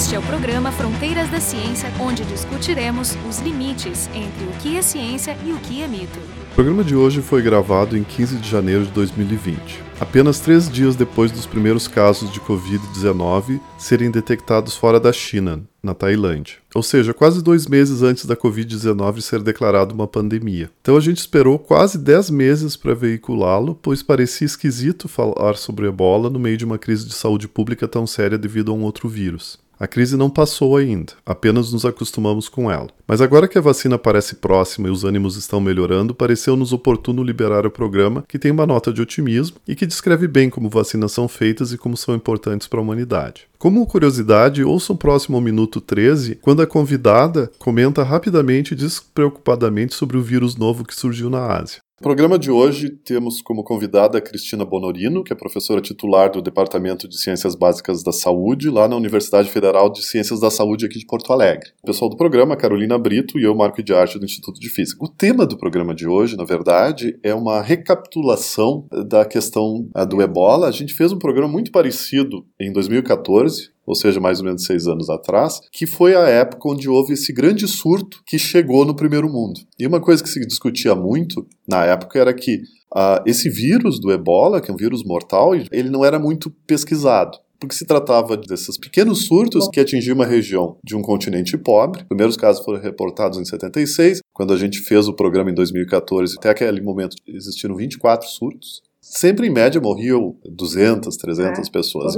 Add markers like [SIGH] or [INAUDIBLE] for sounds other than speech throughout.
Este é o programa Fronteiras da Ciência, onde discutiremos os limites entre o que é ciência e o que é mito. O programa de hoje foi gravado em 15 de janeiro de 2020, apenas três dias depois dos primeiros casos de Covid-19 serem detectados fora da China, na Tailândia. Ou seja, quase dois meses antes da Covid-19 ser declarada uma pandemia. Então a gente esperou quase dez meses para veiculá-lo, pois parecia esquisito falar sobre ebola no meio de uma crise de saúde pública tão séria devido a um outro vírus. A crise não passou ainda, apenas nos acostumamos com ela. Mas agora que a vacina parece próxima e os ânimos estão melhorando, pareceu-nos oportuno liberar o programa, que tem uma nota de otimismo e que descreve bem como vacinas são feitas e como são importantes para a humanidade. Como curiosidade, ouçam próximo ao minuto 13, quando a convidada comenta rapidamente e despreocupadamente sobre o vírus novo que surgiu na Ásia. No programa de hoje temos como convidada a Cristina Bonorino, que é professora titular do Departamento de Ciências Básicas da Saúde, lá na Universidade Federal de Ciências da Saúde aqui de Porto Alegre. O pessoal do programa, Carolina Brito e eu, Marco de Arte do Instituto de Física. O tema do programa de hoje, na verdade, é uma recapitulação da questão do ebola. A gente fez um programa muito parecido em 2014, ou seja, mais ou menos seis anos atrás, que foi a época onde houve esse grande surto que chegou no primeiro mundo. E uma coisa que se discutia muito na época era que uh, esse vírus do ebola, que é um vírus mortal, ele não era muito pesquisado porque se tratava desses pequenos surtos que atingiam uma região de um continente pobre. Os primeiros casos foram reportados em 76, quando a gente fez o programa em 2014. Até aquele momento existiram 24 surtos sempre em média morriam 200, 300 é, pessoas.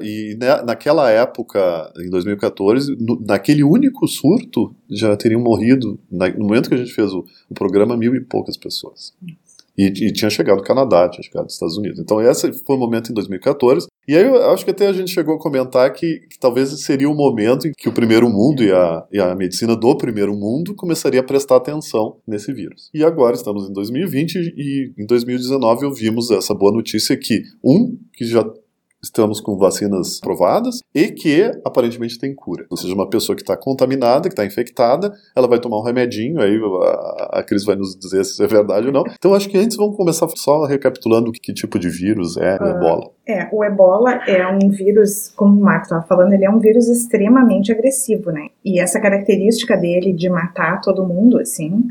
E né, naquela época, em 2014, no, naquele único surto, já teriam morrido, na, no momento que a gente fez o, o programa, mil e poucas pessoas. E, e, tinha chegado no Canadá, tinha chegado nos Estados Unidos. Então esse foi o momento em 2014. E aí eu acho que até a gente chegou a comentar que, que talvez seria o momento em que o primeiro mundo e a, e a medicina do primeiro mundo começaria a prestar atenção nesse vírus. E agora estamos em 2020 e em 2019 ouvimos essa boa notícia que, um, que já estamos com vacinas provadas e que aparentemente tem cura. Ou seja, uma pessoa que está contaminada, que está infectada, ela vai tomar um remedinho, aí a, a Cris vai nos dizer se é verdade ou não. Então acho que antes vamos começar só recapitulando que, que tipo de vírus é o uh, ebola. É, o ebola é um vírus, como o Marco estava falando, ele é um vírus extremamente agressivo, né? E essa característica dele de matar todo mundo, assim,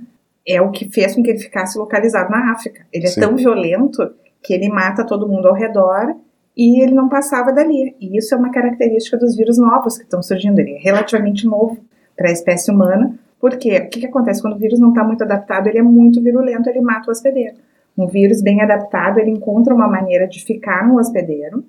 é o que fez com que ele ficasse localizado na África. Ele é Sim. tão violento que ele mata todo mundo ao redor e ele não passava dali. E isso é uma característica dos vírus novos que estão surgindo. Ele é relativamente novo para a espécie humana, porque o que, que acontece? Quando o vírus não está muito adaptado, ele é muito virulento, ele mata o hospedeiro. Um vírus bem adaptado, ele encontra uma maneira de ficar no hospedeiro,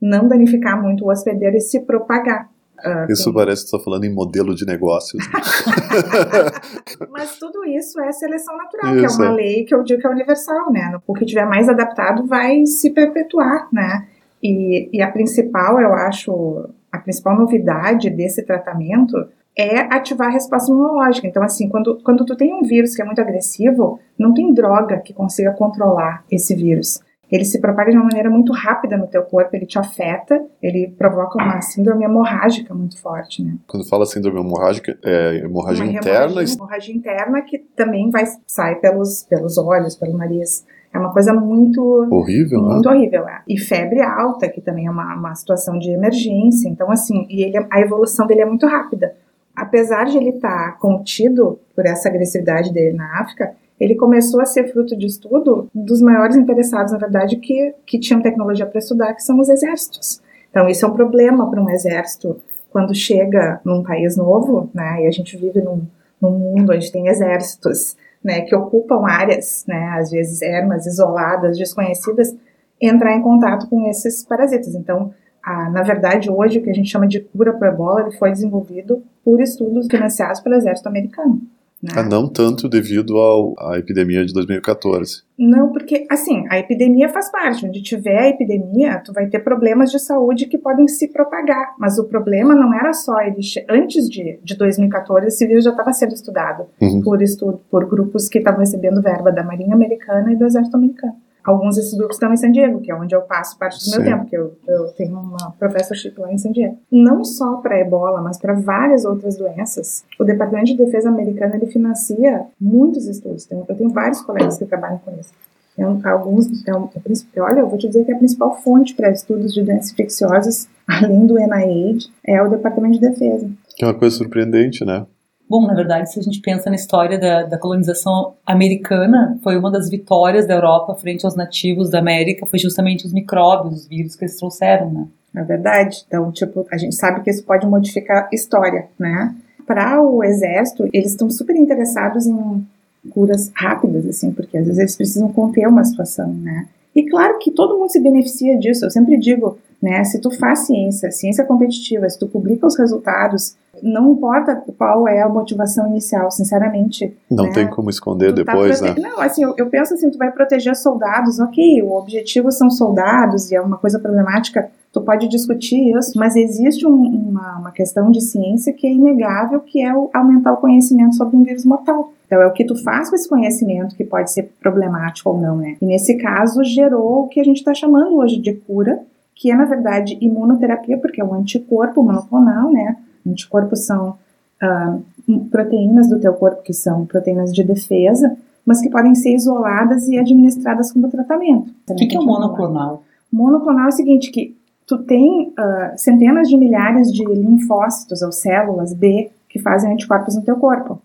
não danificar muito o hospedeiro e se propagar. Uh, isso parece que está falando em modelo de negócios. [LAUGHS] Mas tudo isso é seleção natural, isso. que é uma lei que eu digo que é universal, né? O que tiver mais adaptado vai se perpetuar, né? E, e a principal, eu acho, a principal novidade desse tratamento é ativar a resposta imunológica. Então, assim, quando, quando tu tem um vírus que é muito agressivo, não tem droga que consiga controlar esse vírus. Ele se propaga de uma maneira muito rápida no teu corpo, ele te afeta, ele provoca uma síndrome hemorrágica muito forte, né? Quando fala síndrome hemorrágica, é hemorragia uma interna? Hemorragia, hemorragia interna que também vai sai pelos, pelos olhos, pelo nariz. É uma coisa muito horrível, muito né? horrível. É. E febre alta, que também é uma, uma situação de emergência. Então, assim, e ele, a evolução dele é muito rápida. Apesar de ele estar tá contido por essa agressividade dele na África, ele começou a ser fruto de estudo dos maiores interessados, na verdade, que, que tinham tecnologia para estudar, que são os exércitos. Então, isso é um problema para um exército quando chega num país novo, né? E a gente vive num, num mundo onde tem exércitos né, que ocupam áreas, né, às vezes ermas, isoladas, desconhecidas, entrar em contato com esses parasitas. Então, a, na verdade, hoje o que a gente chama de cura para ebola ele foi desenvolvido por estudos financiados pelo exército americano. Né? Ah, não tanto devido ao, à epidemia de 2014. Não, porque, assim, a epidemia faz parte. Onde tiver a epidemia, tu vai ter problemas de saúde que podem se propagar. Mas o problema não era só ele. Antes de, de 2014, esse vírus já estava sendo estudado uhum. por, estudo, por grupos que estavam recebendo verba da Marinha Americana e do Exército Americano. Alguns desses grupos estão em San Diego, que é onde eu passo parte do Sim. meu tempo, que eu, eu tenho uma professorship lá em San Diego. Não só para ebola, mas para várias outras doenças. O Departamento de Defesa americano ele financia muitos estudos. Eu tenho vários colegas que trabalham com isso. Um, alguns, é, olha, eu vou te dizer que a principal fonte para estudos de doenças infecciosas, [LAUGHS] além do NIH, é o Departamento de Defesa. Que é uma coisa surpreendente, né? Bom, na verdade, se a gente pensa na história da, da, colonização americana, foi uma das vitórias da Europa frente aos nativos da América, foi justamente os micróbios, os vírus que eles trouxeram, né? É verdade. Então, tipo, a gente sabe que isso pode modificar história, né? Para o exército, eles estão super interessados em curas rápidas, assim, porque às vezes eles precisam conter uma situação, né? E claro que todo mundo se beneficia disso. Eu sempre digo, né? Se tu faz ciência, ciência competitiva, se tu publica os resultados, não importa qual é a motivação inicial, sinceramente. Não né? tem como esconder tá depois, tá né? Não, assim, eu, eu, penso assim, tu vai proteger soldados, ok, o objetivo são soldados e é uma coisa problemática, tu pode discutir isso, mas existe um, uma, uma questão de ciência que é inegável, que é o, aumentar o conhecimento sobre um vírus mortal. Então, é o que tu faz com esse conhecimento que pode ser problemático ou não, né? E nesse caso, gerou o que a gente está chamando hoje de cura, que é, na verdade, imunoterapia, porque é um anticorpo monoclonal, né? Anticorpos são uh, proteínas do teu corpo que são proteínas de defesa, mas que podem ser isoladas e administradas como tratamento. O que, que é o monoclonal? Monoclonal é o seguinte, que tu tem uh, centenas de milhares de linfócitos ou células B que fazem anticorpos no teu corpo.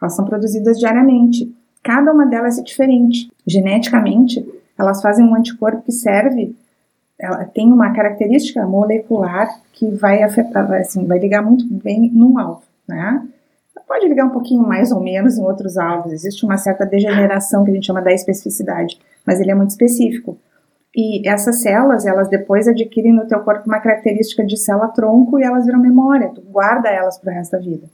Elas são produzidas diariamente. Cada uma delas é diferente. Geneticamente, elas fazem um anticorpo que serve, ela tem uma característica molecular que vai afetar, assim, vai ligar muito bem num alvo, né? Pode ligar um pouquinho mais ou menos em outros alvos. Existe uma certa degeneração que a gente chama da especificidade, mas ele é muito específico. E essas células, elas depois adquirem no teu corpo uma característica de célula-tronco e elas viram memória, tu guarda elas para o resto da vida.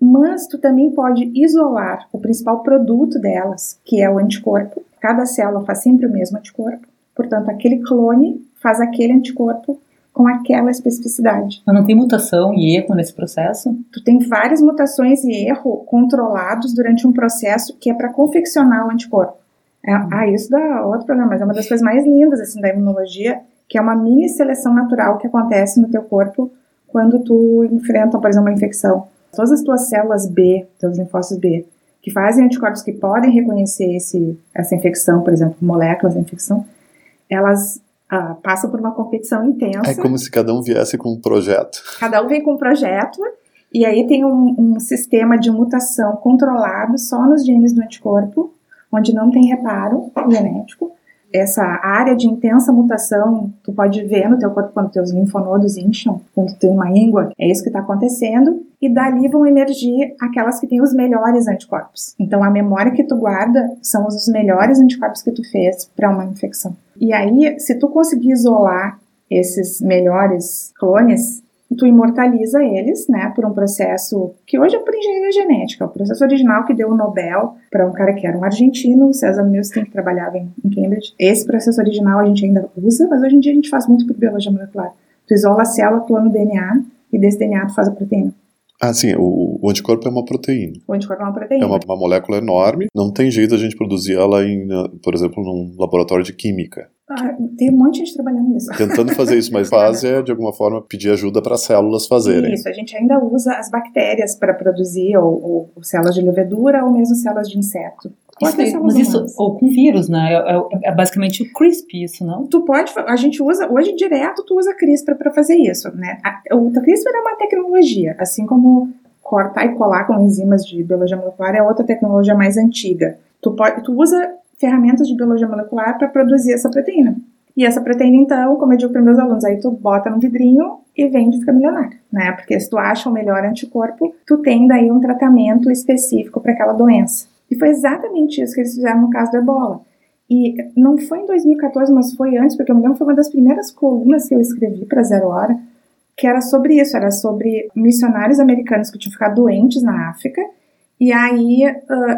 Mas tu também pode isolar o principal produto delas, que é o anticorpo. Cada célula faz sempre o mesmo anticorpo. Portanto, aquele clone faz aquele anticorpo com aquela especificidade. Mas não tem mutação e erro nesse processo? Tu tem várias mutações e erro controlados durante um processo que é para confeccionar o anticorpo. É, ah, isso dá outro problema, mas é uma das coisas mais lindas assim da imunologia, que é uma mini seleção natural que acontece no teu corpo quando tu enfrenta, por exemplo, uma infecção. Todas as tuas células B, teus linfócitos B, que fazem anticorpos que podem reconhecer esse, essa infecção, por exemplo, moléculas da infecção, elas uh, passam por uma competição intensa. É como se cada um viesse com um projeto. Cada um vem com um projeto, e aí tem um, um sistema de mutação controlado só nos genes do anticorpo, onde não tem reparo genético. Essa área de intensa mutação, tu pode ver no teu corpo quando teus linfonodos incham, quando tem uma íngua, é isso que está acontecendo, e dali vão emergir aquelas que têm os melhores anticorpos. Então a memória que tu guarda são os melhores anticorpos que tu fez para uma infecção. E aí, se tu conseguir isolar esses melhores clones, tu imortaliza eles, né, por um processo que hoje é por engenharia genética, o processo original que deu o Nobel para um cara que era um argentino, César Milstein, que trabalhava em, em Cambridge. Esse processo original a gente ainda usa, mas hoje em dia a gente faz muito por biologia molecular. Tu isola a célula, clona o DNA e desse DNA tu faz a proteína. Ah, sim, o, o, anticorpo é uma proteína. O anticorpo é uma proteína. É uma, uma molécula enorme, não tem jeito a gente produzir ela, em, por exemplo, num laboratório de química. Ah, tem um monte de gente trabalhando nisso. Tentando fazer isso, mas [LAUGHS] faz é, de alguma forma, pedir ajuda para as células fazerem. Isso, a gente ainda usa as bactérias para produzir ou, ou, células de levedura ou mesmo células de inseto. Isso, mas isso, ou com vírus, né? É, é, é, basicamente o CRISP, isso, não? Tu pode, a gente usa, hoje direto tu usa CRISPR para fazer isso, né? A, o CRISPR é uma tecnologia, assim como cortar e colar com enzimas de biologia molecular é outra tecnologia mais antiga. Tu, pode, tu usa ferramentas de biologia molecular para produzir essa proteína. E essa proteína, então, como eu digo para meus alunos, aí tu bota num vidrinho e vende e fica milionário, né? Porque se tu acha o melhor anticorpo, tu tem daí um tratamento específico para aquela doença. E foi exatamente isso que eles fizeram no caso do ebola. E não foi em 2014, mas foi antes, porque eu me lembro que foi uma das primeiras colunas que eu escrevi para Zero Hora, que era sobre isso, era sobre missionários americanos que tinham ficado doentes na África, e aí,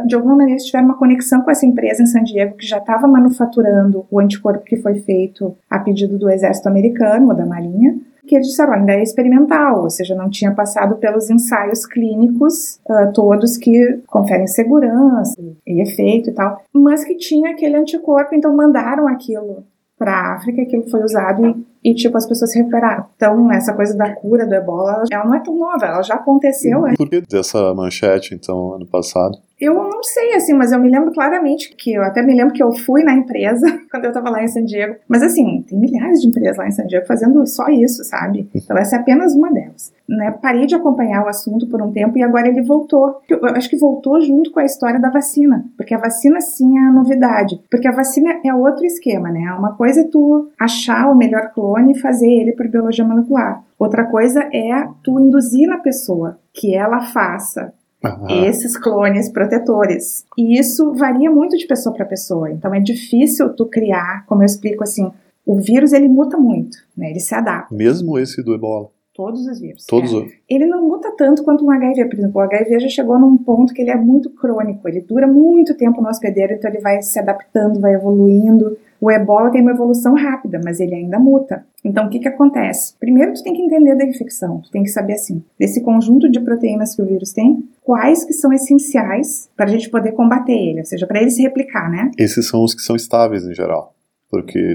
de alguma maneira, eles tiveram uma conexão com essa empresa em San Diego que já estava manufaturando o anticorpo que foi feito a pedido do exército americano ou da marinha, que eles disseram, ainda é experimental, ou seja, não tinha passado pelos ensaios clínicos uh, todos que conferem segurança e efeito e tal, mas que tinha aquele anticorpo, então mandaram aquilo para a África, aquilo foi usado e, e, tipo, as pessoas se recuperaram. Então, essa coisa da cura do ebola, ela não é tão nova, ela já aconteceu. Por que dessa manchete, então, ano passado? Eu não sei, assim, mas eu me lembro claramente que eu até me lembro que eu fui na empresa [LAUGHS] quando eu tava lá em San Diego. Mas assim, tem milhares de empresas lá em San Diego fazendo só isso, sabe? Então essa é apenas uma delas. Né? Parei de acompanhar o assunto por um tempo e agora ele voltou. Eu acho que voltou junto com a história da vacina, porque a vacina sim é a novidade. Porque a vacina é outro esquema, né? Uma coisa é tu achar o melhor clone e fazer ele por biologia molecular. Outra coisa é tu induzir na pessoa que ela faça Uhum. esses clones protetores. E isso varia muito de pessoa para pessoa. Então é difícil tu criar, como eu explico assim, o vírus ele muta muito, né? Ele se adapta. Mesmo esse do Ebola. Todos os vírus. Todos é. os. Ele não muta tanto quanto um HIV, por exemplo. O HIV já chegou num ponto que ele é muito crônico, ele dura muito tempo no hospedeiro, então ele vai se adaptando, vai evoluindo. O ebola tem uma evolução rápida, mas ele ainda muta. Então, o que, que acontece? Primeiro, tu tem que entender da infecção. Tu tem que saber, assim, desse conjunto de proteínas que o vírus tem, quais que são essenciais para a gente poder combater ele, ou seja, para ele se replicar, né? Esses são os que são estáveis em geral. Porque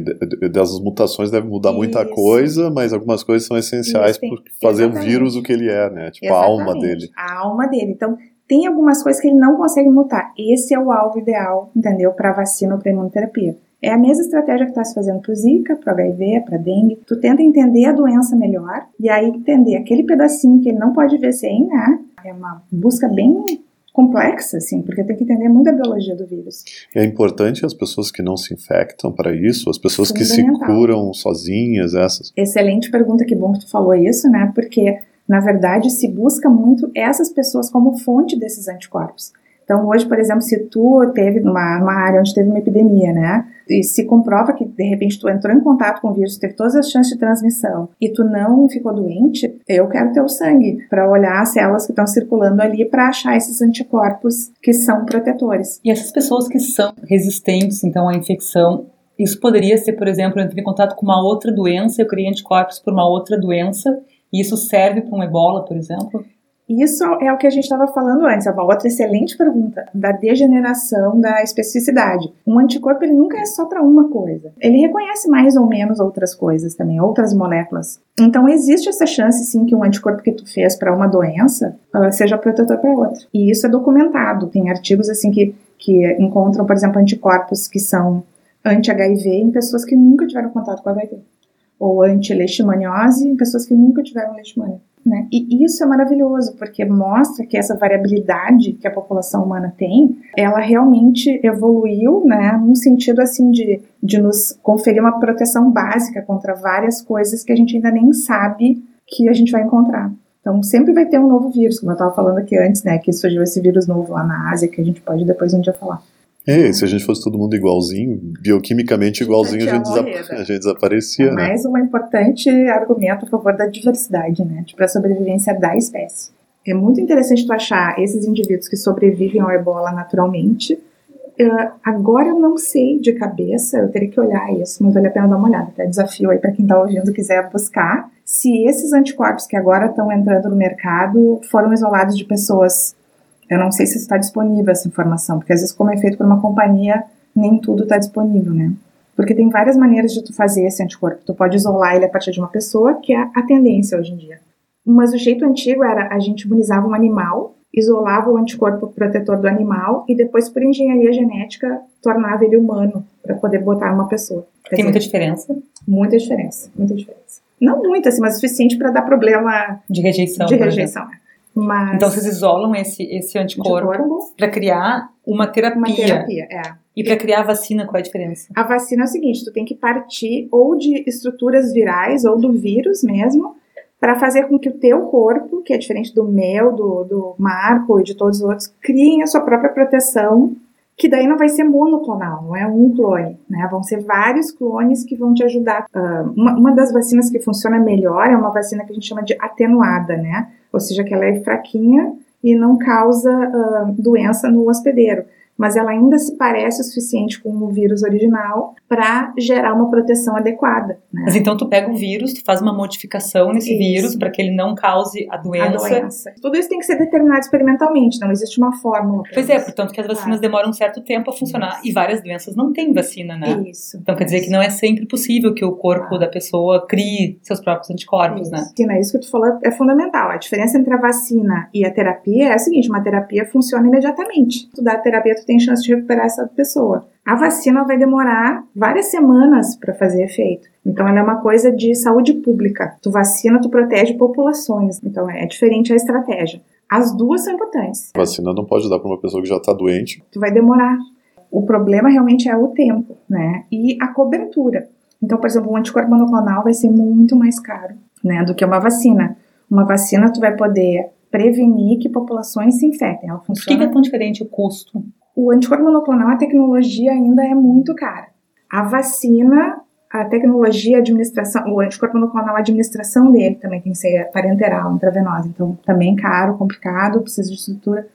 dessas mutações deve mudar Isso. muita coisa, mas algumas coisas são essenciais para fazer o vírus o que ele é, né? Tipo Exatamente. a alma dele. A alma dele. Então, tem algumas coisas que ele não consegue mutar. Esse é o alvo ideal, entendeu? Para vacina ou para imunoterapia. É a mesma estratégia que está se fazendo para o Zika, para o HIV, para dengue. Tu tenta entender a doença melhor e aí entender aquele pedacinho que ele não pode ver sem, né? É uma busca bem complexa, assim, porque tem que entender muito a biologia do vírus. É importante as pessoas que não se infectam para isso, as pessoas que se curam sozinhas, essas. Excelente pergunta, que bom que tu falou isso, né? Porque na verdade se busca muito essas pessoas como fonte desses anticorpos. Então, hoje, por exemplo, se tu teve numa, numa área onde teve uma epidemia, né, e se comprova que de repente tu entrou em contato com o vírus, teve todas as chances de transmissão e tu não ficou doente, eu quero teu sangue para olhar as células que estão circulando ali para achar esses anticorpos que são protetores. E essas pessoas que são resistentes, então, à infecção, isso poderia ser, por exemplo, eu entrei em contato com uma outra doença, eu criei anticorpos por uma outra doença, e isso serve para um ebola, por exemplo? Isso é o que a gente estava falando antes, é uma outra excelente pergunta, da degeneração da especificidade. Um anticorpo ele nunca é só para uma coisa. Ele reconhece mais ou menos outras coisas também, outras moléculas. Então existe essa chance sim que um anticorpo que tu fez para uma doença seja protetor para outra. E isso é documentado. Tem artigos assim que que encontram, por exemplo, anticorpos que são anti-HIV em pessoas que nunca tiveram contato com HIV ou anti-leishmaniose em pessoas que nunca tiveram leishmania. Né? E isso é maravilhoso, porque mostra que essa variabilidade que a população humana tem, ela realmente evoluiu, né, num sentido assim de, de nos conferir uma proteção básica contra várias coisas que a gente ainda nem sabe que a gente vai encontrar. Então, sempre vai ter um novo vírus, como eu estava falando aqui antes, né, que surgiu esse vírus novo lá na Ásia, que a gente pode depois um dia falar. É, se a gente fosse todo mundo igualzinho, bioquimicamente igualzinho, a gente, a gente, a gente desaparecia, é né? Mais um importante argumento a favor da diversidade, né? Tipo, a sobrevivência da espécie. É muito interessante tu achar esses indivíduos que sobrevivem ao ebola naturalmente. Uh, agora eu não sei de cabeça, eu teria que olhar isso, mas vale a pena dar uma olhada. Até desafio aí para quem está ouvindo quiser buscar se esses anticorpos que agora estão entrando no mercado foram isolados de pessoas eu não sei se está disponível essa informação, porque às vezes, como é feito por uma companhia, nem tudo está disponível, né? Porque tem várias maneiras de tu fazer esse anticorpo. Tu pode isolar ele a partir de uma pessoa, que é a tendência hoje em dia. Mas o jeito antigo era a gente imunizava um animal, isolava o anticorpo protetor do animal e depois, por engenharia genética, tornava ele humano para poder botar uma pessoa. Quer tem dizer, muita diferença? Muita diferença, muita diferença. Não muita, assim, mas suficiente para dar problema de rejeição. De rejeição, né? Mas... Então vocês isolam esse, esse anticorpo para criar uma terapia. Uma terapia, é. E para criar a vacina, qual é a diferença? A vacina é o seguinte: tu tem que partir ou de estruturas virais ou do vírus mesmo, para fazer com que o teu corpo, que é diferente do meu, do, do Marco e de todos os outros, criem a sua própria proteção, que daí não vai ser monoclonal, não é um clone, né? Vão ser vários clones que vão te ajudar. Uh, uma, uma das vacinas que funciona melhor é uma vacina que a gente chama de atenuada, né? Ou seja, que ela é fraquinha e não causa uh, doença no hospedeiro. Mas ela ainda se parece o suficiente com o vírus original para gerar uma proteção adequada. Né? Mas então tu pega o vírus, tu faz uma modificação nesse Isso. vírus para que ele não cause a A doença. doença. Tudo isso tem que ser determinado experimentalmente, não existe uma fórmula. Pois é, isso. portanto que as vacinas demoram um certo tempo a funcionar e várias doenças não têm vacina, né? Isso. Então quer dizer que não é sempre possível que o corpo da pessoa crie seus próprios anticorpos, né? Isso. Sim, isso que tu falou é fundamental. A diferença entre a vacina e a terapia é a seguinte: uma terapia funciona imediatamente. Tu dá a terapia, tu tem chance de recuperar essa pessoa. A vacina vai demorar várias semanas para fazer efeito. Então, ela é uma coisa de saúde pública. Tu vacina, tu protege populações. Então, é diferente a estratégia. As duas são importantes. A vacina não pode dar para uma pessoa que já está doente. Tu vai demorar. O problema realmente é o tempo, né? E a cobertura. Então, por exemplo, um anticorpo monoclonal vai ser muito mais caro, né, do que uma vacina. Uma vacina tu vai poder prevenir que populações se infectem. Ela Por que, que funciona. é tão diferente o custo? O anticorpo monoclonal, a tecnologia ainda é muito cara. A vacina, a tecnologia, a administração, o anticorpo monoclonal, a administração dele também tem que ser parenteral, intravenosa. Então, também caro, complicado, precisa de estrutura.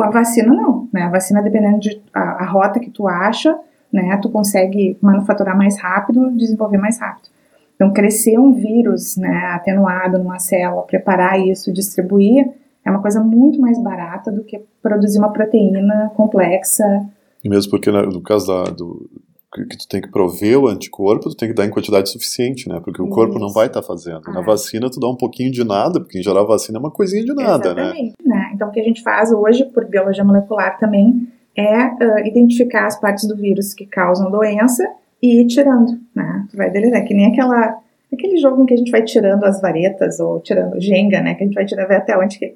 A vacina não, né? A vacina, dependendo de a, a rota que tu acha, né? Tu consegue manufaturar mais rápido, desenvolver mais rápido. Então, crescer um vírus, né, atenuado numa célula, preparar isso, distribuir, é uma coisa muito mais barata do que produzir uma proteína complexa. E mesmo porque né, no caso da, do que tu tem que prover o anticorpo, tu tem que dar em quantidade suficiente, né? Porque o corpo não Isso. vai estar fazendo. Na Ah. vacina tu dá um pouquinho de nada, porque em geral a vacina é uma coisinha de nada, né? Exatamente, né? Então, o que a gente faz hoje, por biologia molecular também, é ah, identificar as partes do vírus que causam doença e ir tirando, né? Tu vai deletar, que nem aquela, aquele jogo em que a gente vai tirando as varetas, ou tirando Jenga, né? Que a gente vai tirando até onde que,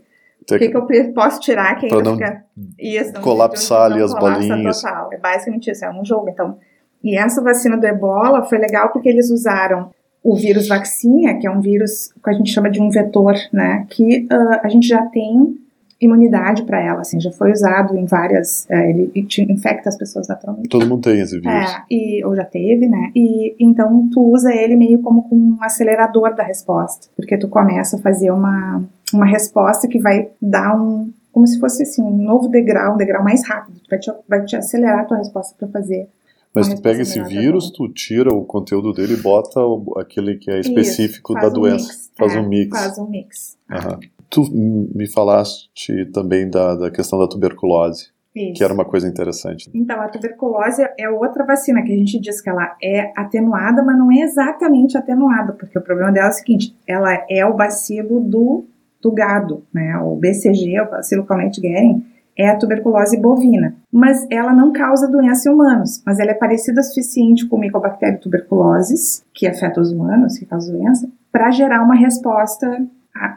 o que, que eu posso tirar que ainda não fica... Isso, não- colapsar não ali as colapsa bolinhas. Total. É basicamente isso, é um jogo. Então, e essa vacina do ebola foi legal porque eles usaram o vírus vacina, que é um vírus que a gente chama de um vetor, né? Que ah, a gente já tem imunidade para ela, assim, já foi usado em várias, é, ele infecta as pessoas naturalmente. Todo mundo tem esse vírus. É, e, ou já teve, né? E então tu usa ele meio como com um acelerador da resposta, porque tu começa a fazer uma, uma resposta que vai dar um, como se fosse assim, um novo degrau, um degrau mais rápido, vai te, vai te acelerar a tua resposta para fazer. Mas tu pega esse vírus, tu tira o conteúdo dele e bota aquele que é específico Isso, da um doença. mix. Faz É, um mix. Faz um mix. Tu me falaste também da, da questão da tuberculose, Isso. que era uma coisa interessante. Então, a tuberculose é outra vacina que a gente diz que ela é atenuada, mas não é exatamente atenuada, porque o problema dela é o seguinte: ela é o bacilo do, do gado, né? O BCG, o bacilo Calmette-Guerin, é a tuberculose bovina. Mas ela não causa doença em humanos, mas ela é parecida o suficiente com o Mycobacterium tuberculosis, que afeta os humanos, que causa doença, para gerar uma resposta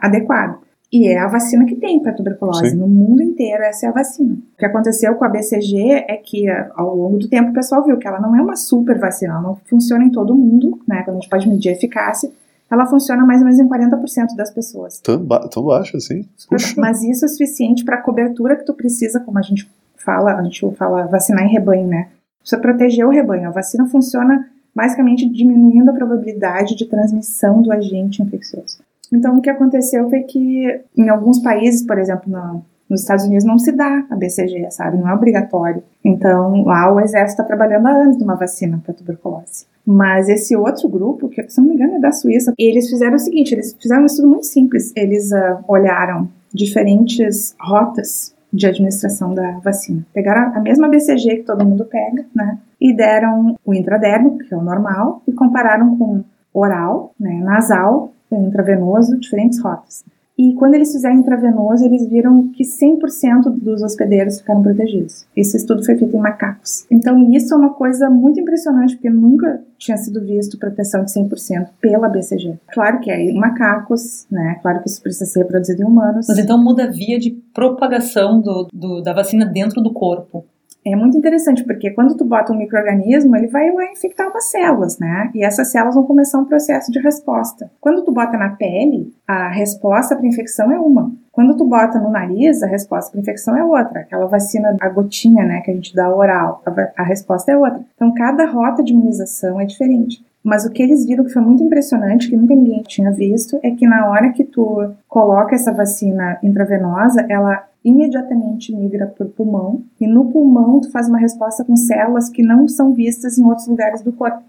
adequada. E é a vacina que tem para tuberculose. Sim. No mundo inteiro, essa é a vacina. O que aconteceu com a BCG é que, ao longo do tempo, o pessoal viu que ela não é uma super vacina, ela não funciona em todo mundo, né? Quando a gente pode medir a eficácia, ela funciona mais ou menos em 40% das pessoas. Tão, ba tão baixo assim? Puxa. Mas isso é suficiente para a cobertura que tu precisa, como a gente fala, a gente fala vacinar em rebanho, né? Precisa proteger o rebanho. A vacina funciona basicamente diminuindo a probabilidade de transmissão do agente infeccioso. Então, o que aconteceu foi que em alguns países, por exemplo, na- nos Estados Unidos, não se dá a BCG, sabe? Não é obrigatório. Então, lá o exército está trabalhando há anos numa vacina para tuberculose. Mas esse outro grupo, que se não me engano é da Suíça, eles fizeram o seguinte: eles fizeram um estudo muito simples. Eles ah, olharam diferentes rotas de administração da vacina. Pegaram a mesma BCG que todo mundo pega, né? E deram o intradérmico, que é o normal, e compararam com oral, né, nasal, intravenoso, diferentes rotas. E quando eles fizeram intravenoso, eles viram que 100% dos hospedeiros ficaram protegidos. Esse estudo foi feito em macacos. Então, isso é uma coisa muito impressionante, porque nunca tinha sido visto proteção de 100% pela BCG. Claro que é em macacos, né? Claro que isso precisa ser reproduzido em humanos. Mas então muda a via de propagação do, do- da vacina dentro do corpo. É muito interessante, porque quando tu bota um microorganismo, ele vai infectar umas células, né? E essas células vão começar um processo de resposta. Quando tu bota na pele, a resposta para infecção é uma. Quando tu bota no nariz, a resposta para infecção é outra. Aquela vacina, a gotinha, né, que a gente dá oral, a, a resposta é outra. Então, cada rota de imunização é diferente. Mas o que eles viram que foi muito impressionante, que nunca ninguém tinha visto, é que na hora que tu coloca essa vacina intravenosa, ela imediatamente migra para o pulmão e no pulmão tu faz uma resposta com células que não são vistas em outros lugares do corpo.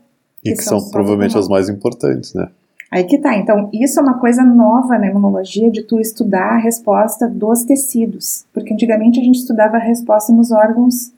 E que, que são, são provavelmente as mais importantes, né? Aí que tá. Então, isso é uma coisa nova na imunologia de tu estudar a resposta dos tecidos. Porque antigamente a gente estudava a resposta nos órgãos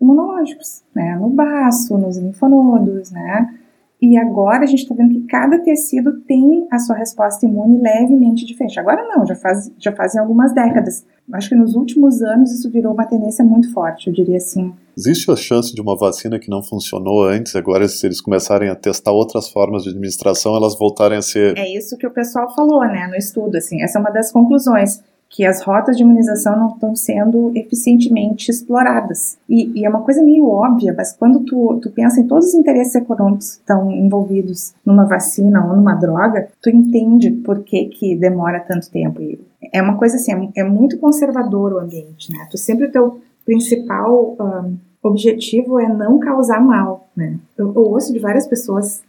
imunológicos, né? No baço, nos linfonodos, né? E agora a gente está vendo que cada tecido tem a sua resposta imune levemente diferente. Agora não, já, faz, já fazem algumas décadas. Acho que nos últimos anos isso virou uma tendência muito forte, eu diria assim. Existe a chance de uma vacina que não funcionou antes, agora se eles começarem a testar outras formas de administração, elas voltarem a ser... É isso que o pessoal falou, né, no estudo, assim, essa é uma das conclusões que as rotas de imunização não estão sendo eficientemente exploradas. E, e, é uma coisa meio óbvia, mas quando tu, tu pensa em todos os interesses econômicos que estão envolvidos numa vacina ou numa droga, tu entende por que, que demora tanto tempo. E é uma coisa assim, é, muito conservador o ambiente, né? Tu sempre o teu principal um, objetivo é não causar mal, né? Eu, eu ouço de várias pessoas,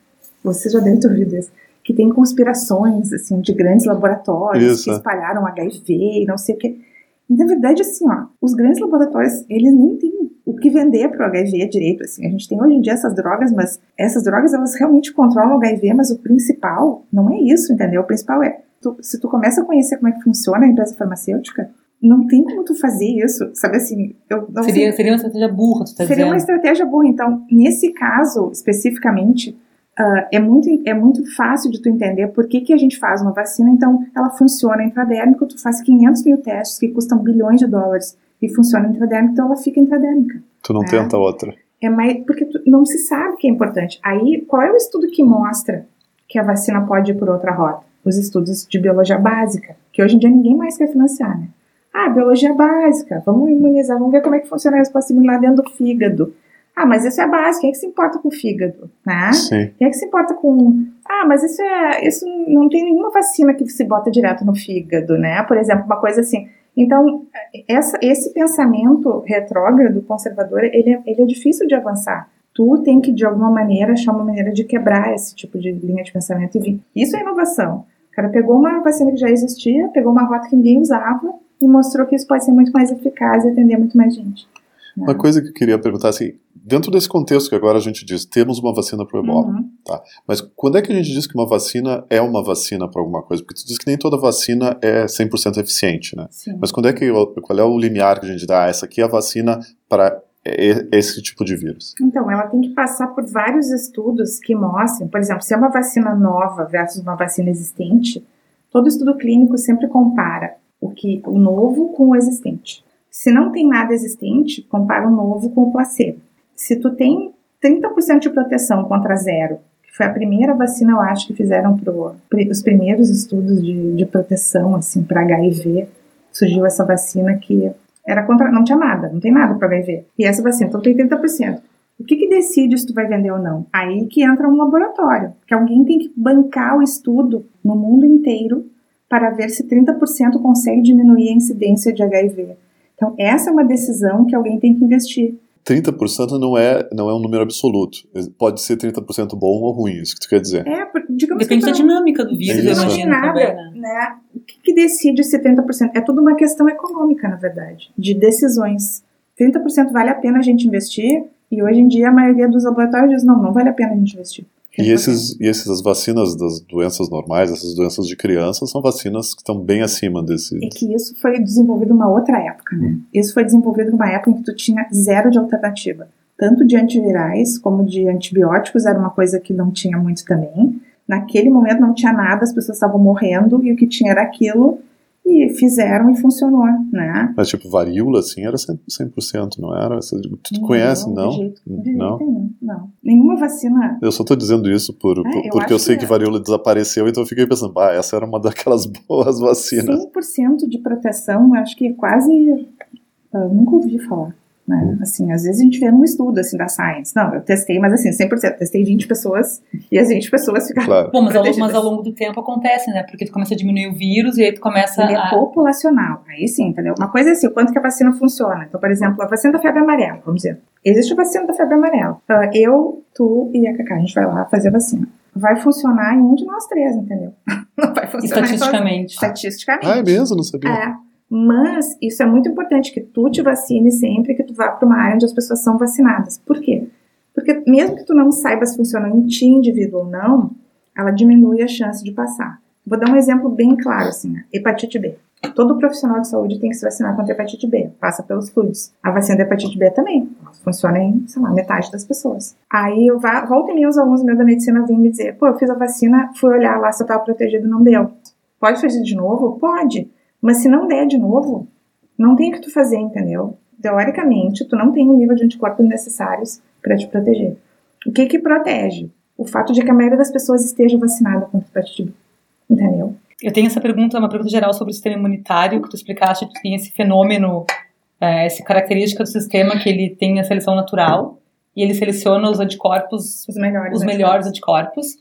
você já deve ter ouvido isso, que tem conspirações, assim, de grandes laboratórios Isso. que espalharam HIV e não sei o que. E, na verdade, assim, ó, os grandes laboratórios, eles nem têm o que vender para o HIV direito, assim. A gente tem hoje em dia essas drogas, mas essas drogas, elas realmente controlam o HIV, mas o principal não é isso, entendeu? O principal é, tu, se tu começa a conhecer como é que funciona a empresa farmacêutica, não tem como tu fazer isso, sabe assim? Eu seria, seria uma estratégia burra, tu tá Seria dizendo. uma estratégia burra. Então, nesse caso, especificamente, Uh, é, muito, é muito fácil de tu entender por que, que a gente faz uma vacina, então ela funciona intradérmica, tu faz 500 mil testes que custam bilhões de dólares e funciona intradérmica, então ela fica intradérmica. Tu não né? tenta outra. É mais, porque tu, não se sabe que é importante. Aí, qual é o estudo que mostra que a vacina pode ir por outra rota? Os estudos de biologia básica, que hoje em dia ninguém mais quer financiar, né? Ah, biologia básica, vamos imunizar, vamos ver como é que funciona a resposta imunidade dentro do fígado. Ah, mas isso é básico, quem é que se importa com o fígado, né? Sim. Quem é que se importa com... Ah, mas isso é... Isso não tem nenhuma vacina que se bota direto no fígado, né? Por exemplo, uma coisa assim... Então, essa, esse pensamento retrógrado, conservador, ele é, ele é difícil de avançar. Tu tem que, de alguma maneira, achar uma maneira de quebrar esse tipo de linha de pensamento e vir. Isso é inovação. O cara pegou uma vacina que já existia, pegou uma rota que ninguém usava e mostrou que isso pode ser muito mais eficaz e atender muito mais gente. Uma coisa que eu queria perguntar, assim, dentro desse contexto que agora a gente diz, temos uma vacina para o ebola, uhum. tá? Mas quando é que a gente diz que uma vacina é uma vacina para alguma coisa? Porque tu diz que nem toda vacina é 100% eficiente, né? Sim. Mas quando é que, qual é o limiar que a gente dá? Ah, essa aqui é a vacina para esse tipo de vírus? Então, ela tem que passar por vários estudos que mostrem, por exemplo, se é uma vacina nova versus uma vacina existente, todo estudo clínico sempre compara o que o novo com o existente. Se não tem nada existente, compara o novo com o placebo. Se tu tem 30% de proteção contra zero, que foi a primeira vacina, eu acho, que fizeram pro, os primeiros estudos de, de proteção, assim, para HIV, surgiu essa vacina que era contra, não tinha nada, não tem nada para HIV. E essa vacina, então tem 30%. O que, que decide se tu vai vender ou não? Aí que entra um laboratório, que alguém tem que bancar o estudo no mundo inteiro para ver se 30% consegue diminuir a incidência de HIV. Então, essa é uma decisão que alguém tem que investir. 30% não é, não é um número absoluto. Pode ser 30% bom ou ruim, isso que tu quer dizer. É, digamos Depende que da dinâmica do vírus, eu imagino nada, também, né? né? O que, que decide esse 30%? É tudo uma questão econômica, na verdade, de decisões. 30% vale a pena a gente investir, e hoje em dia a maioria dos laboratórios diz, não, não vale a pena a gente investir. E, esses, e essas vacinas das doenças normais, essas doenças de crianças, são vacinas que estão bem acima desse. É que isso foi desenvolvido numa outra época, né? Hum. Isso foi desenvolvido numa época em que tu tinha zero de alternativa. Tanto de antivirais como de antibióticos era uma coisa que não tinha muito também. Naquele momento não tinha nada, as pessoas estavam morrendo e o que tinha era aquilo e fizeram e funcionou, né? Mas tipo, varíola, assim, era 100%, 100% não era? Você, tu não, conhece, não? De jeito, de? Jeito não? Nenhuma vacina... Eu só tô dizendo isso por, por eu porque eu sei que, que varíola desapareceu, então eu fiquei pensando, ah, essa era uma [LAUGHS] daquelas boas vacinas. 100% de proteção, acho que é quase... Eu nunca ouvi falar. Né? Assim, às vezes a gente vê num estudo assim, da Science. Não, eu testei, mas assim, 100%. Testei 20 pessoas e as 20 pessoas ficaram. Claro. Bom, mas ao, mas ao longo do tempo acontece, né? Porque tu começa a diminuir o vírus e aí tu começa Ele é a. populacional. Aí sim, entendeu? Uma coisa é assim, o quanto que a vacina funciona. Então, por exemplo, a vacina da febre amarela, vamos dizer. Existe a vacina da febre amarela. Ah, eu, tu e a Cacá, a gente vai lá fazer a vacina. Vai funcionar em um de nós três, entendeu? [LAUGHS] Não vai funcionar Estatisticamente. Estatisticamente. Ah, é mesmo? Não sabia. É. Mas isso é muito importante que tu te vacine sempre que tu vá para uma área onde as pessoas são vacinadas. Por quê? Porque mesmo que tu não saiba se funciona em ti indivíduo ou não, ela diminui a chance de passar. Vou dar um exemplo bem claro assim, né? hepatite B. Todo profissional de saúde tem que se vacinar contra hepatite B, passa pelos fluidos. A vacina da hepatite B também, funciona em, sei lá, metade das pessoas. Aí eu va- volta e meia os alunos meus da medicina vêm me dizer, pô, eu fiz a vacina, fui olhar lá se eu estava protegido, não deu. Pode fazer de novo? Pode. Mas se não der de novo, não tem o que tu fazer, entendeu? Teoricamente, tu não tem o nível de anticorpos necessários para te proteger. O que que protege? O fato de que a maioria das pessoas esteja vacinada contra hepatite B. Entendeu? Eu tenho essa pergunta, uma pergunta geral sobre o sistema imunitário, que tu explicaste que tem esse fenômeno, é, essa característica do sistema que ele tem a seleção natural e ele seleciona os anticorpos, Os melhores. os melhores anticorpos.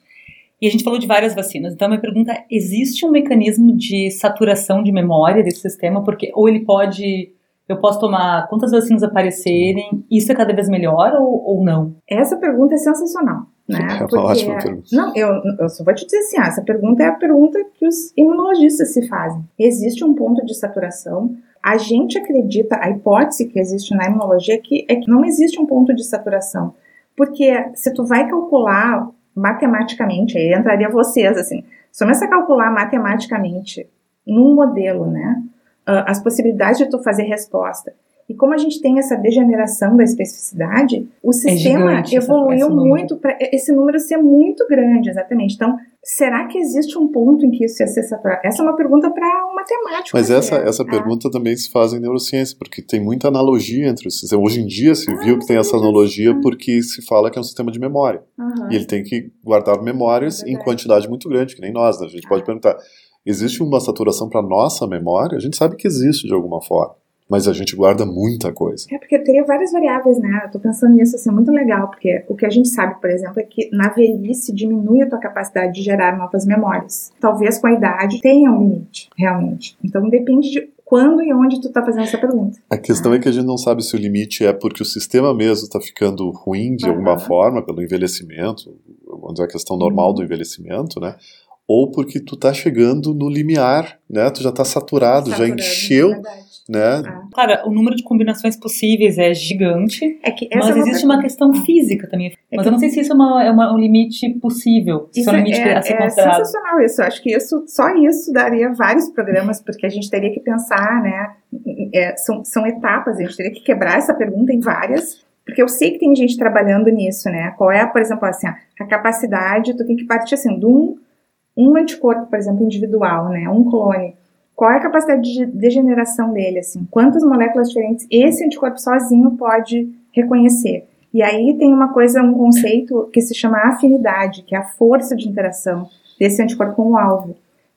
E a gente falou de várias vacinas. Então, a minha pergunta é: existe um mecanismo de saturação de memória desse sistema? Porque, ou ele pode. Eu posso tomar quantas vacinas aparecerem, isso é cada vez melhor ou, ou não? Essa pergunta é sensacional. Né? É uma Porque- ótima pergunta. Não, eu, eu só vou te dizer assim, ah, essa pergunta é a pergunta que os imunologistas se fazem. Existe um ponto de saturação. A gente acredita, a hipótese que existe na imunologia é que, é que não existe um ponto de saturação. Porque se tu vai calcular matematicamente, aí entraria vocês, assim, se começa a calcular matematicamente num modelo, né, ah, as possibilidades de tu fazer resposta. E como a gente tem essa degeneração da especificidade, o sistema gigante essa- evoluiu esse muito para esse número ser muito grande, exatamente. Então, será que existe um ponto em que isso ia ser saturado? Essa é uma pergunta para um matemático. Mas fazer. essa, essa Ah, pergunta também se faz em neurociência, porque tem muita analogia entre os sistemas. Hoje em dia se Ah, viu que tem essa analogia porque se fala que é um sistema de memória. aham. E ele tem que guardar memórias É em quantidade muito grande, que nem nós. Né? A gente pode perguntar: existe uma saturação para nossa memória? A gente sabe que existe de alguma forma, mas a gente guarda muita coisa. É porque teria várias variáveis, né? Eu tô pensando nisso assim, muito legal, porque o que a gente sabe, por exemplo, é que na velhice diminui a tua capacidade de gerar novas memórias. Talvez com a idade tenha um limite, realmente. Então depende de quando e onde tu tá fazendo essa pergunta. A questão é que a gente não sabe se o limite é porque o sistema mesmo está ficando ruim de alguma forma, pelo envelhecimento, vamos dizer a questão normal Uhum. do envelhecimento, né? Ou porque tu tá chegando no limiar, né? Tu já tá saturado, já Saturando, encheu, é. Né? Ah. Claro, o número de combinações possíveis é gigante, É que essa mas é uma existe uma pergunta. questão Ah. física também. É Mas que- eu não sei se isso é, uma- é uma- um limite possível. Se Isso é um limite é, a ser é considerado. sensacional isso. Eu acho que isso, só isso daria vários programas, porque a gente teria que pensar, né? é, são, são etapas, a gente teria que quebrar essa pergunta em várias, porque eu sei que tem gente trabalhando nisso, né? Qual é, por exemplo, assim, a, a capacidade, tu tem que partir assim, de um, um anticorpo, por exemplo, individual, né? Um clone. Qual é a capacidade de degeneração dele, assim? Quantas moléculas diferentes esse anticorpo sozinho pode reconhecer? E aí tem uma coisa, um conceito que se chama afinidade, que é a força de interação desse anticorpo com o alvo.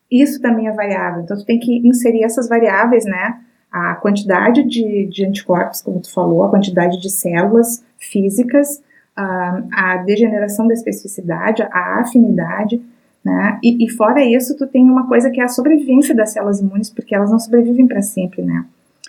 Isso também é variável. Então, tu tem que inserir essas variáveis, né? A quantidade de, de anticorpos, como tu falou, a quantidade de células físicas, a, a degeneração da especificidade, a afinidade, né? E, e fora isso, tu tem uma coisa que é a sobrevivência das células imunes, porque elas não sobrevivem para sempre, né?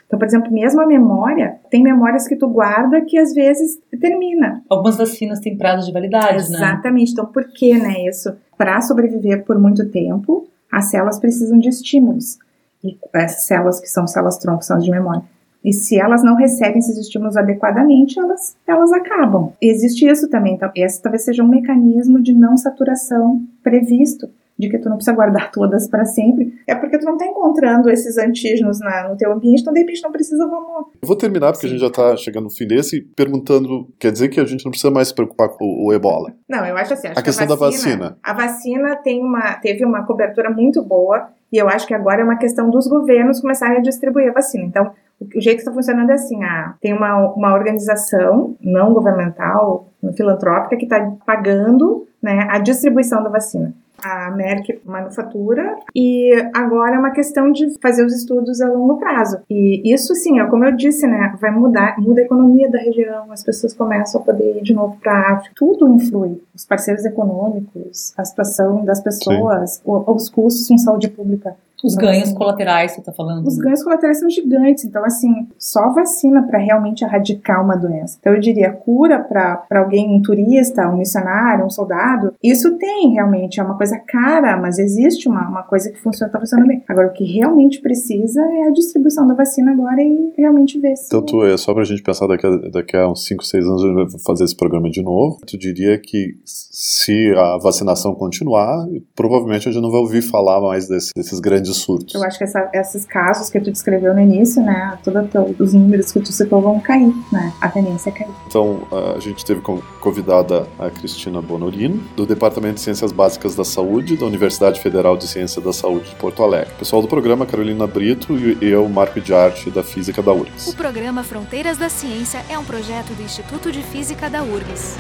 Então, por exemplo, mesmo a memória, tem memórias que tu guarda que às vezes termina. Algumas vacinas têm prazo de validade, né? Exatamente. Então, por que, né, isso? Para sobreviver por muito tempo, as células precisam de estímulos. E essas células que são células tronco são de memória. E se elas não recebem esses estímulos adequadamente, elas, elas acabam. Existe isso também. Então, esse talvez seja um mecanismo de não saturação previsto, de que tu não precisa guardar todas para sempre. É porque tu não está encontrando esses antígenos na, no teu ambiente, então de repente não precisa, vamos Eu vou terminar porque a Sim. gente já está chegando no fim desse perguntando, quer dizer que a gente não precisa mais se preocupar com o, o ebola. Não, eu acho assim, acho A questão que da vacina. A vacina tem uma, teve uma cobertura muito boa e eu acho que agora é uma questão dos governos começarem a distribuir a vacina. Então, o, jeito que está funcionando é assim, ah, tem uma, uma organização não governamental, filantrópica, que está pagando né, a distribuição da vacina a Merck manufatura e agora é uma questão de fazer os estudos a longo prazo. E isso sim, é como eu disse, né, vai mudar, muda a economia da região, as pessoas começam a poder ir de novo para a África, tudo influi. Os parceiros econômicos, a situação das pessoas, os custos com saúde pública. Os ganhos colaterais, você está falando? Os ganhos colaterais são gigantes. Então, assim, só vacina para realmente erradicar uma doença. Então, eu diria, cura para alguém, um turista, um missionário, um soldado, isso tem realmente, é uma coisa cara, mas existe uma, uma coisa que funciona, está funcionando bem. Agora, o que realmente precisa é a distribuição da vacina agora e realmente ver se. Então, tu, é só para a gente pensar daqui a, daqui a uns 5, 6 anos, a gente vai fazer esse programa de novo. Tu diria que se a vacinação continuar, provavelmente a gente não vai ouvir falar mais desse, desses grandes de surtos. Eu acho que essa, esses casos que tu descreveu no início, né, todos os números que tu citou vão cair, né, a tendência é cair. Então, a gente teve como convidada a Cristina Bonorino, do Departamento de Ciências Básicas da Saúde, da Universidade Federal de Ciência da Saúde de Porto Alegre. pessoal do programa, Carolina Brito e eu, Marco de Arte, da Física da URGS. O programa Fronteiras da Ciência é um projeto do Instituto de Física da URGS.